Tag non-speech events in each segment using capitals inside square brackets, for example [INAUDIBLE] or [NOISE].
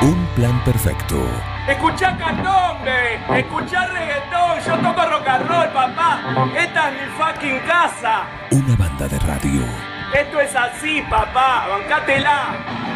Un plan perfecto. Escuchá candombe, escuchá reggaetón, yo toco rock and roll, papá. Esta es mi fucking casa. Una banda de radio. Esto es así, papá, bancátela.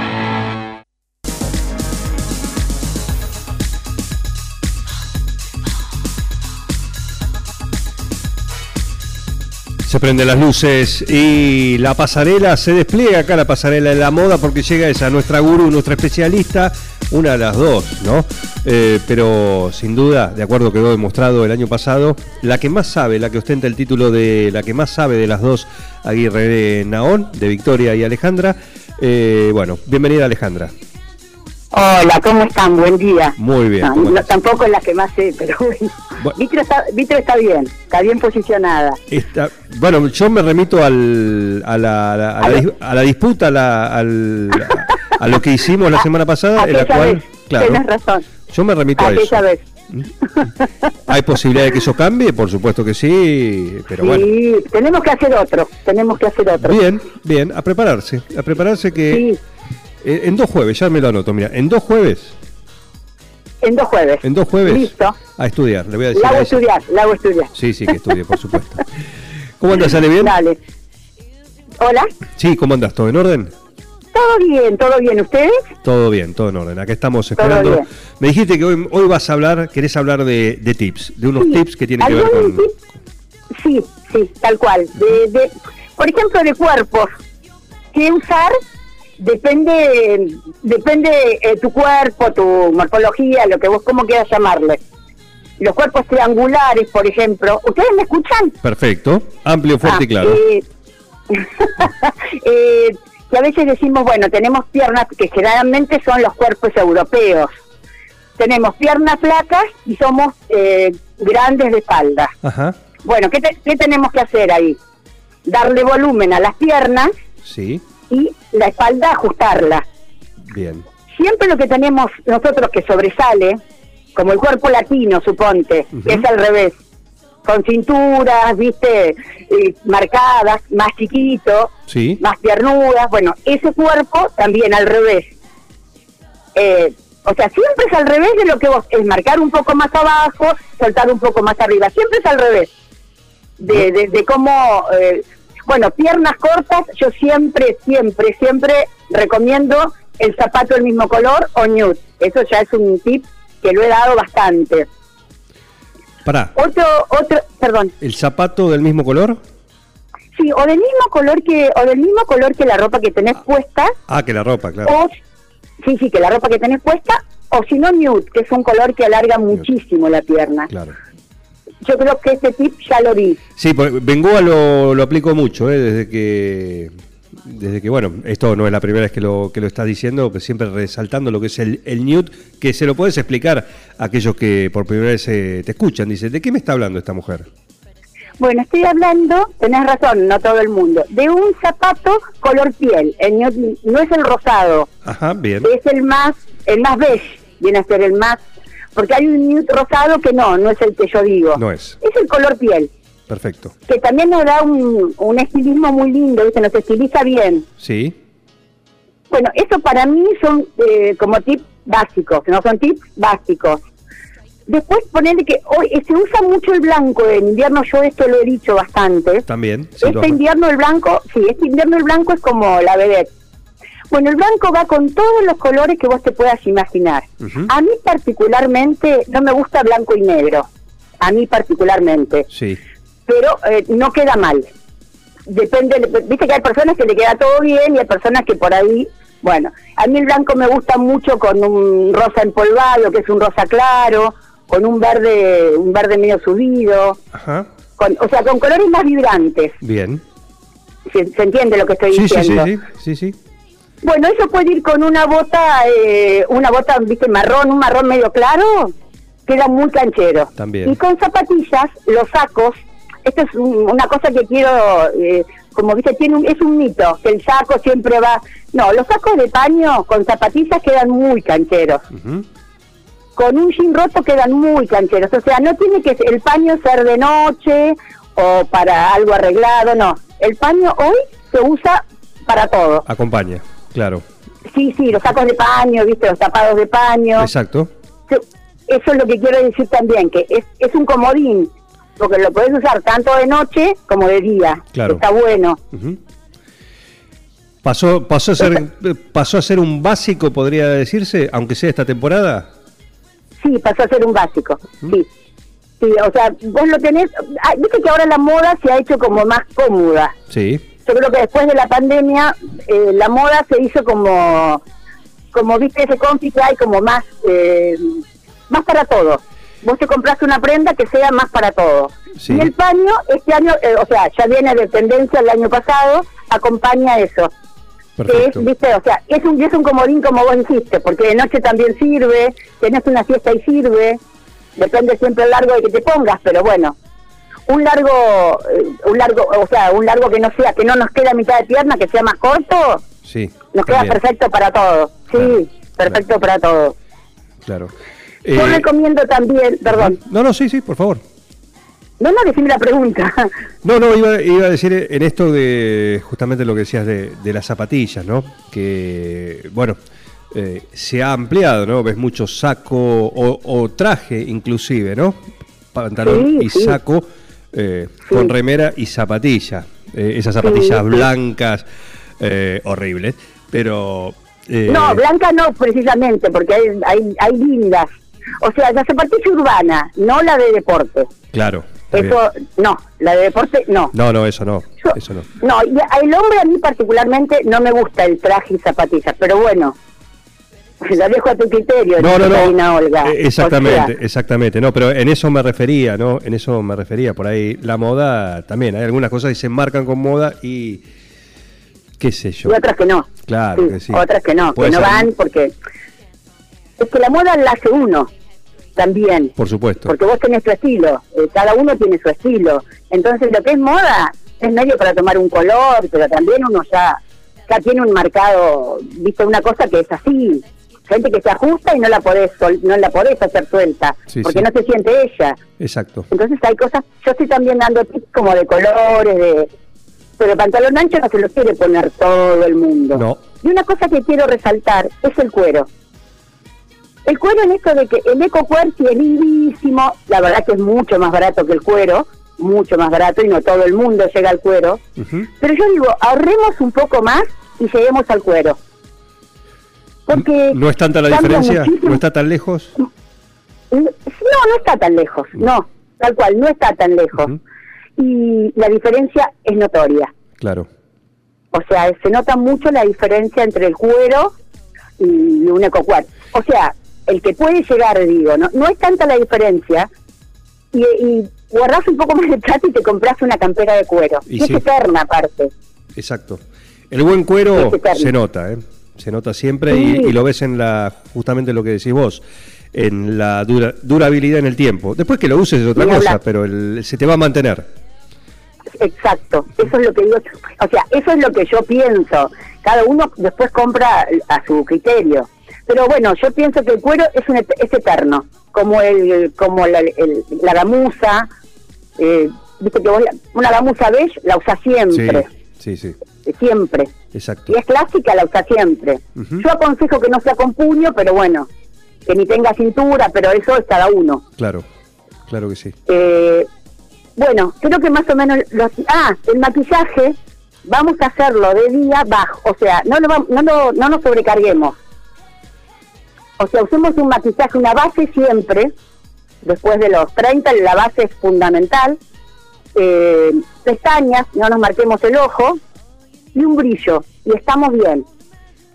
Se prenden las luces y la pasarela se despliega acá la pasarela de la moda porque llega esa nuestra gurú, nuestra especialista, una de las dos, ¿no? Eh, pero sin duda, de acuerdo quedó demostrado el año pasado, la que más sabe, la que ostenta el título de la que más sabe de las dos, Aguirre Naón, de Victoria y Alejandra. Eh, bueno, bienvenida Alejandra. Hola, ¿cómo están? Buen día. Muy bien. Tampoco es la que más sé, pero bueno. Bu- Vitro está, Vitro está bien, está bien posicionada. Esta- bueno, yo me remito al, a, la, a la- a la A la disputa, al- [LAUGHS] a lo que hicimos la semana pasada, en la cual, vez, claro, tenés razón. yo me remito a eso. vez. ¿Hay posibilidad de que eso cambie? Por supuesto que sí, pero bueno. Sí, tenemos que hacer otro, tenemos que hacer otro. Bien, bien, a prepararse, a prepararse que Sí, eh, en dos jueves, ya me lo anoto, mira, en dos jueves, en dos jueves. en dos jueves Listo. a estudiar, le voy a decir La a hago ella. estudiar, la hago estudiar. Sí, sí, que estudie, por supuesto. [LAUGHS] ¿Cómo andas, sale bien? Dale. Hola, Sí, ¿cómo andas? ¿Todo en orden? Todo bien, todo bien. ¿Ustedes? Todo bien, todo en orden. Acá estamos esperando. Me dijiste que hoy, hoy vas a hablar, querés hablar de, de tips, de unos Sí, tips que tienen que ver ¿algún con... tip? Sí, sí, tal cual. De, de, por ejemplo, de cuerpos. ¿Qué usar? Depende, depende eh, tu cuerpo, tu morfología, lo que vos como quieras llamarle. Los cuerpos triangulares, por ejemplo. ¿Ustedes me escuchan? Perfecto, amplio, fuerte Ah, y claro. eh, [LAUGHS] eh, que a veces decimos, bueno, tenemos piernas que generalmente son los cuerpos europeos. Tenemos piernas flacas y somos eh, grandes de espalda. Ajá, Bueno, ¿qué, te- qué tenemos que hacer ahí? Darle volumen a las piernas sí, y la espalda ajustarla. bien. Siempre lo que tenemos nosotros que sobresale, como el cuerpo latino, suponte, que es al revés, con cinturas, viste, eh, marcadas, más chiquito, Sí, más piernudas, bueno, ese cuerpo también al revés. Eh, o sea, siempre es al revés de lo que vos, es marcar un poco más abajo, soltar un poco más arriba, siempre es al revés. De, de, de cómo, eh, bueno, piernas cortas, yo siempre, siempre, siempre recomiendo el zapato del mismo color o nude. Eso ya es un tip que lo he dado bastante. Pará. Otro, otro, perdón. ¿El zapato del mismo color? Sí, o del mismo color que, o del mismo color que la ropa que tenés puesta, Ah, que la ropa, claro. o sí, sí, que la ropa que tenés puesta, o si no nude, que es un color que alarga muchísimo la pierna. Claro. Yo creo que este tip ya lo vi. Sí, porque Bengoa lo, lo aplico mucho, ¿eh? desde que, desde que, bueno, esto no es la primera vez que lo, que lo estás diciendo, pero siempre resaltando lo que es el, el nude, que se lo puedes explicar a aquellos que por primera vez eh, te escuchan. Dice, ¿de qué me está hablando esta mujer? Bueno, estoy hablando, tenés razón, no todo el mundo, de un zapato color piel. El nude no es el rosado, Ajá, bien. es el más, el más beige, viene a ser el más, porque hay un nude rosado que no, no es el que yo digo. No es. Es el color piel. Perfecto. que también nos da un, un estilismo muy lindo, ¿viste? nos estiliza bien. Sí, Bueno, eso para mí son eh, como tips básicos, no son tips básicos. Después ponerle que hoy eh, se usa mucho el blanco en invierno, yo esto lo he dicho bastante. también. sí, este invierno el blanco, sí, este invierno el blanco es como la vedette. Bueno, el blanco va con todos los colores que vos te puedas imaginar. A mí particularmente no me gusta blanco y negro, a mí particularmente Sí, pero eh, no queda mal. Depende, viste que hay personas que le queda todo bien y hay personas que por ahí, bueno, a mí el blanco me gusta mucho con un rosa empolvado, que es un rosa claro, con un verde, un verde medio subido, ajá, con, o sea, con colores más vibrantes. bien. ¿Se, se entiende lo que estoy Sí, sí, sí, diciendo? sí, sí, sí. Bueno, eso puede ir con una bota, eh, una bota, viste, marrón, un marrón medio claro, queda muy canchero. También. Y con zapatillas, los sacos, esto es un- una cosa que quiero, eh, como viste, tiene un- es un mito, que el saco siempre va... No, los sacos de paño con zapatillas quedan muy cancheros. Con un jean roto quedan muy cancheros. O sea, no tiene que el paño ser de noche o para algo arreglado, no. El paño hoy se usa para todo. Acompaña, claro. Sí, sí, los sacos de paño, viste, los tapados de paño. Exacto. Eso es lo que quiero decir también, que es, es un comodín, porque lo podés usar tanto de noche como de día. Claro. Está bueno. Pasó, pasó, a ser, pasó a ser un básico, podría decirse, aunque sea esta temporada. Sí, pasó a ser un básico, sí. Sí, o sea, vos lo tenés, ah, viste que ahora la moda se ha hecho como más cómoda. Sí, Yo creo que después de la pandemia eh, la moda se hizo como, como viste ese que hay como más, eh, más para todo. Vos te compraste una prenda que sea más para todo. Sí. Y el paño, este año, eh, o sea, ya viene de tendencia el año pasado, acompaña eso. Que es, viste, o sea, es un, es un comodín como vos dijiste, porque de noche también sirve, tenés una fiesta y sirve, depende siempre el largo de que te pongas, pero bueno, un largo, eh, un largo, o sea, un largo que no sea, que no nos quede a mitad de pierna, que sea más corto, Sí, nos queda perfecto para todo, sí, Claro, perfecto para todo. Claro. Yo Eh, recomiendo también, perdón, No, no, sí, sí, por favor. no, no, decime la pregunta. [LAUGHS] No, no, iba, iba a decir en esto de justamente lo que decías de, de las zapatillas, ¿no? Que, bueno, eh, se ha ampliado, ¿no? Ves mucho saco o, o traje inclusive, ¿no? Pantalón Sí, y sí. saco eh, Sí. con remera y zapatilla. Eh, esas zapatillas blancas, eh, horribles, pero... No, blanca no precisamente, porque hay, hay, hay lindas. O sea, la zapatilla urbana, no la de deporte. Claro. bien. Eso, no, la de deporte, no. No, no, eso no, Yo- eso no. No, y el hombre a mí particularmente no me gusta el traje y zapatillas, pero bueno, [LAUGHS] lo dejo a tu criterio, No, no. Olga. eh, Exactamente, O sea, exactamente. No, pero en eso me refería, ¿no? En eso me refería. Por ahí la moda también. Hay algunas cosas que se marcan con moda y qué sé yo. y otras que no. Claro que sí. Otras que no, Puede que no van porque... Es que la moda la hace uno también. Por supuesto. porque vos tenés tu estilo, eh, cada uno tiene su estilo. Entonces lo que es moda es medio para tomar un color, pero también uno ya, ya tiene un marcado, viste, una cosa que es así. Gente que se ajusta y no la podés, sol- no la podés hacer suelta, Sí, porque sí. no se siente ella. Exacto. Entonces hay cosas, yo estoy también dando tips como de colores, de pero pantalón ancho no se lo quiere poner todo el mundo. No. Y una cosa que quiero resaltar es el cuero. El cuero en esto de que el eco sí es lindísimo, la verdad que es mucho más barato que el cuero, mucho más barato y no todo el mundo llega al cuero. Pero yo digo, ahorremos un poco más y lleguemos al cuero. Porque ¿No es tanta la diferencia? muchísimo. ¿No está tan lejos? No, no está tan lejos, no, tal cual, no está tan lejos. Y la diferencia es notoria. Claro. O sea, se nota mucho la diferencia entre el cuero y un ecocuar. O sea, el que puede llegar, digo, no, no es tanta la diferencia y, y guardás un poco más de plata y te compras una campera de cuero. Y Y es sí. eterna aparte. Exacto. El buen cuero se nota, ¿eh? Se nota siempre Sí. y, y lo ves en la justamente lo que decís vos, en la dura- durabilidad en el tiempo. Después que lo uses es otra cosa, hablar. pero el- se te va a mantener. Exacto, eso es lo que digo. O sea, eso es lo que yo pienso. Cada uno después compra a su criterio. Pero bueno, yo pienso que el cuero es, un, et- es eterno, como el como la, el- la gamuza. Eh, Viste que vos una gamuza beige la usás siempre, Sí, sí, sí. siempre. Exacto. Si es clásica, la usás siempre. Yo aconsejo que no sea con puño, pero bueno, que ni tenga cintura, pero eso es cada uno. Claro, claro que sí. Eh, bueno, creo que más o menos los, ah, el maquillaje vamos a hacerlo de día bajo, o sea, no lo no lo- no nos sobrecarguemos. O sea, usemos un maquillaje, una base siempre, después de los 30, la base es fundamental. Eh, pestañas, no nos marquemos el ojo, y un brillo, y estamos bien.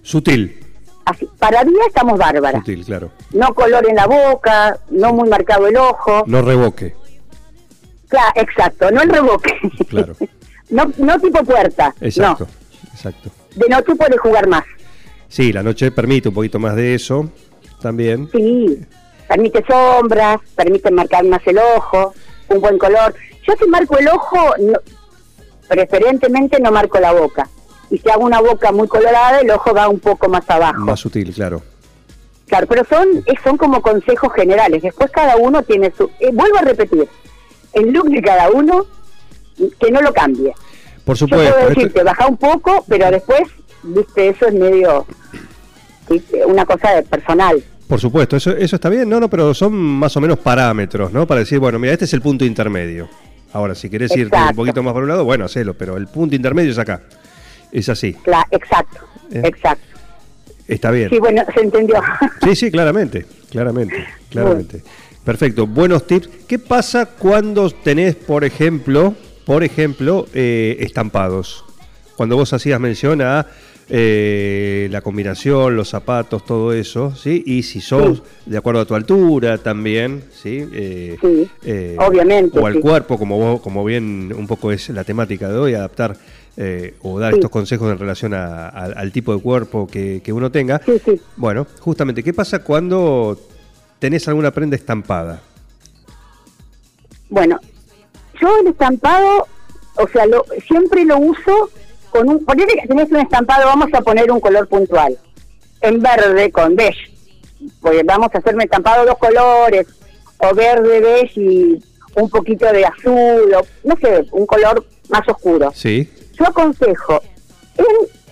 Sutil, Así, para día estamos bárbaras. sutil, claro. No color en la boca, no muy marcado el ojo. No revoque, Claro, exacto, no el reboque. Claro. [LAUGHS] no, no tipo puerta. exacto, exacto. De noche puede jugar más. Sí, la noche permite un poquito más de eso también. Sí, permite sombras, permite marcar más el ojo, un buen color. Yo si marco el ojo, no- preferentemente no marco la boca. Y si hago una boca muy colorada, el ojo va un poco más abajo. Más sutil, claro. Claro, pero son, son como consejos generales. Después cada uno tiene su... eh, vuelvo a repetir, el look de cada uno, que no lo cambie. Por Yo supuesto. esto- decirte, baja un poco, pero después, viste, eso es medio... una cosa personal. Por supuesto, eso, eso está bien, no, no, pero son más o menos parámetros, ¿no? Para decir, bueno, mira, este es el punto intermedio. Ahora, si querés irte un Exacto. poquito más por un lado, bueno, hacelo, pero el punto intermedio es acá. Es así, exacto, Eh. exacto. está bien. Sí, bueno, se entendió. [LAUGHS] Sí, sí, claramente, claramente, claramente. Perfecto, buenos tips. ¿Qué pasa cuando tenés, por ejemplo, por ejemplo, eh, estampados? Cuando vos hacías mención a eh, la combinación, los zapatos, todo eso, ¿sí? Y si sos Sí. de acuerdo a tu altura también, ¿sí? Eh, Sí, obviamente, O al sí. cuerpo, como vos, como bien un poco es la temática de hoy, adaptar eh, o dar estos consejos en relación a- a- al tipo de cuerpo que, que uno tenga. Sí, sí. Bueno, justamente, ¿qué pasa cuando tenés alguna prenda estampada? Bueno, yo el estampado, o sea, lo, siempre lo uso con un... Ponele que tenés un estampado, vamos a poner un color puntual. En verde con beige. Porque vamos a hacer un estampado dos colores, o verde, beige y un poquito de azul, o no sé, un color más oscuro. Sí, Yo aconsejo en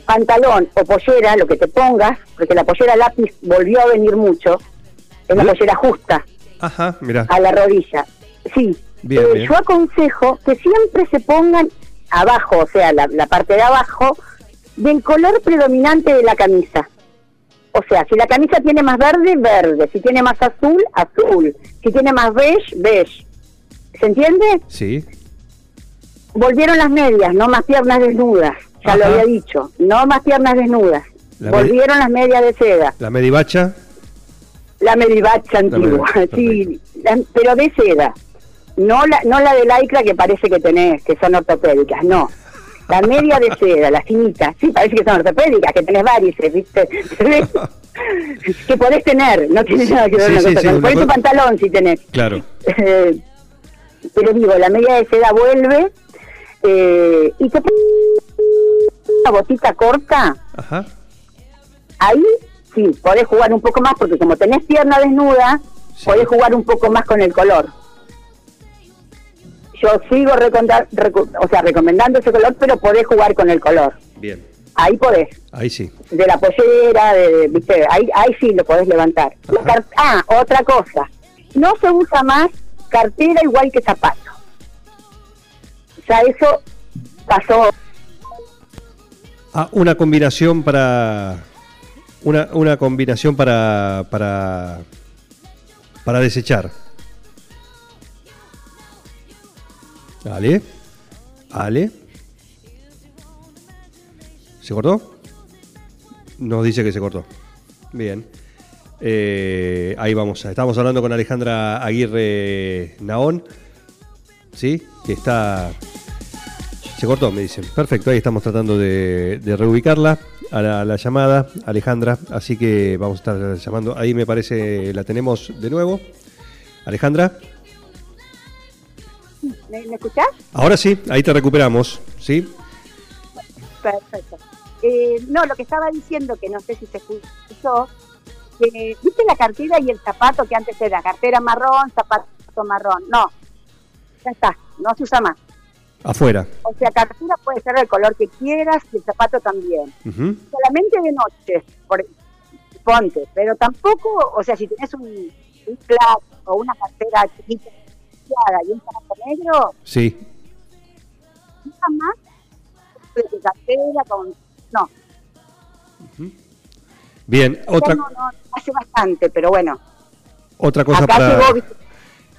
pantalón o pollera, lo que te pongas, porque la pollera lápiz volvió a venir mucho, es la ¿Eh? pollera justa ajá, mira, a la rodilla. Sí, Bien, Eh, bien. yo aconsejo que siempre se pongan abajo, o sea, la, la parte de abajo, del color predominante de la camisa. O sea, si la camisa tiene más verde, verde. Si tiene más azul, azul. Si tiene más beige, beige. ¿Se entiende? sí, Volvieron las medias, no más piernas desnudas. Ya lo había dicho. No más piernas desnudas. La Volvieron las medias de seda. la medivacha, La medivacha antigua, [LAUGHS] sí, la- pero de seda. No la, no la de lycra que parece que tenés, que son ortopédicas, no. La media de seda, la finita, sí, parece que son ortopédicas, que tenés varices, ¿viste? [LAUGHS] que podés tener, no tiene nada que ver Sí, una sí, cosa sí, Ponés tu pantalón si tenés. claro, Eh, pero digo, la media de seda vuelve eh, y te pones una botita corta, ajá, ahí sí, podés jugar un poco más, porque como tenés pierna desnuda, podés jugar un poco más con el color. Yo sigo o sea, recomendando ese color, pero podés jugar con el color. bien, Ahí podés. ahí sí, De la pollera, de, ¿viste? Ahí, ahí sí lo podés levantar. Ah, otra cosa. No se usa más cartera igual que zapato. Ya eso pasó. Ah, una combinación para. Una, una combinación para. para. para desechar. Ale. Ale. ¿Se cortó? Nos dice que se cortó. Bien. Eh, ahí vamos. Estamos hablando con Alejandra Aguirre Naón. ¿Sí? Que está se cortó, me dicen. Perfecto, ahí estamos tratando de, de reubicarla a la, a la llamada, Alejandra. Así que vamos a estar llamando. Ahí me parece, la tenemos de nuevo. Alejandra. ¿Me, me escuchás? Ahora sí, ahí te recuperamos. ¿Sí? Perfecto. Eh, no, lo que estaba diciendo, que no sé si se escuchó, ¿viste la cartera y el zapato que antes era cartera marrón, zapato marrón? No, ya está, no se usa más. Afuera. O sea, cartera puede ser del color que quieras y el zapato también. Solamente de noche, por, ponte, pero tampoco, o sea, si tenés un, un clap o una cartera chiquita y un zapato negro, Sí. nunca más de cartera con... No, Bien, otra, no, no, hace bastante, pero bueno. otra cosa Acá para, llegó,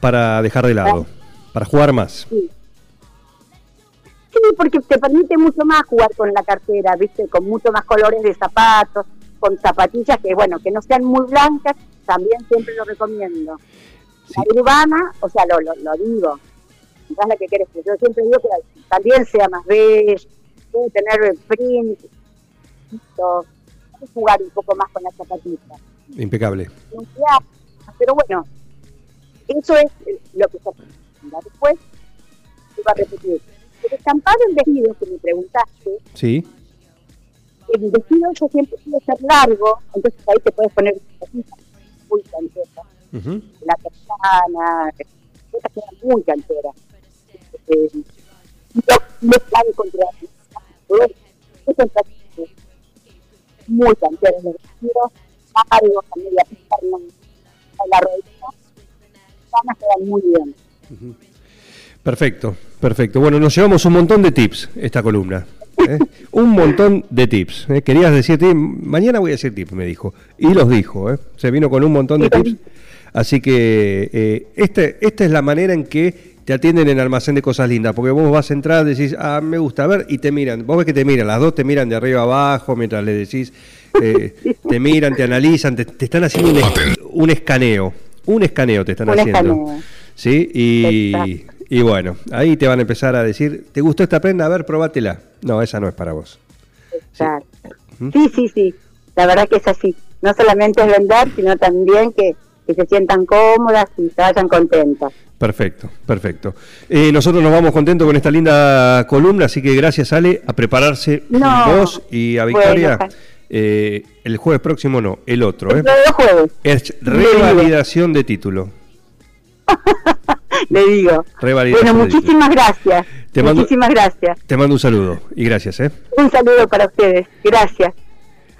para dejar de lado. Para jugar más. sí. Sí, porque te permite mucho más jugar con la cartera, viste, con mucho más colores de zapatos, con zapatillas que, bueno, que no sean muy blancas, también siempre lo recomiendo. Sí. La urbana, o sea, lo, lo, lo digo, quizás la que quieres, yo siempre digo que también sea más puede tener print, jugar un poco más con las zapatillas. Impecable. pero bueno, eso es eh, lo que se. Después, se va a repetir. El estampado en vestido, que me preguntaste, Sí. el vestido yo siempre quiero ser largo, entonces ahí te puedes poner muy Ujú. la persona, que eran muy canteras. Eh, me plan contra eso es muy canteras los vestidos, largos, a media pierna, a la rodilla, van a quedar muy bien. Perfecto, perfecto. Bueno, nos llevamos un montón de tips esta columna. ¿eh? [LAUGHS] un montón de tips. ¿eh? Querías decir tips, mañana voy a decir tips, me dijo. Y los dijo, ¿eh? se vino con un montón de tips. Así que eh, este, esta es la manera en que te atienden en almacén de cosas lindas, porque vos vas a entrar, decís, ah, me gusta, a ver, y te miran. Vos ves que te miran, las dos te miran de arriba abajo mientras le decís, eh, [LAUGHS] te miran, te analizan, te, te están haciendo un, es- un escaneo. Un escaneo te están Un haciendo. escaneo. ¿Sí? Y, y bueno, ahí te van a empezar a decir, ¿te gustó esta prenda? A ver, probátela. No, esa no es para vos. Exacto. ¿Mm? Sí, sí, sí. La verdad que es así. No solamente es vender, sino también que, que se sientan cómodas y se vayan contentas. Perfecto, perfecto. Eh, nosotros nos vamos contentos con esta linda columna, así que gracias Ale, a prepararse No. vos y a Victoria. eh, el jueves próximo no, el otro. ¿eh? Dentro de dos jueves, Es revalidación de título. [LAUGHS] le digo. Revalidación Bueno, muchísimas gracias. Te mando- muchísimas gracias. Te mando un saludo y gracias. ¿eh? Un saludo para ustedes. Gracias.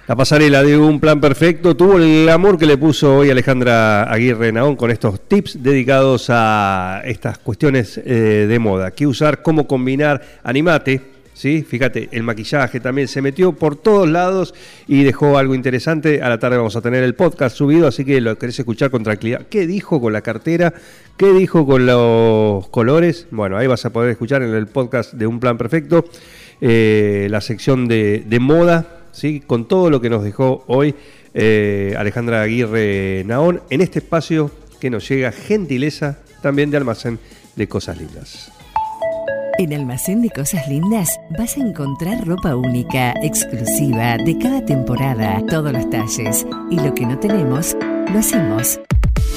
La pasarela de un plan perfecto tuvo el amor que le puso hoy Alejandra Aguirre Naón con estos tips dedicados a estas cuestiones eh, de moda. ¿Qué usar? ¿Cómo combinar? Animate. ¿Sí? Fíjate, el maquillaje también se metió por todos lados y dejó algo interesante. A la tarde vamos a tener el podcast subido, así que lo querés escuchar con tranquilidad. ¿Qué dijo con la cartera? ¿Qué dijo con los colores? Bueno, ahí vas a poder escuchar en el podcast de Un Plan Perfecto eh, la sección de, de moda, ¿sí? con todo lo que nos dejó hoy eh, Alejandra Aguirre Naón en este espacio que nos llega gentileza también de almacén de cosas lindas. En Almacén de Cosas Lindas vas a encontrar ropa única, exclusiva, de cada temporada, todos los talles. Y lo que no tenemos, lo hacemos.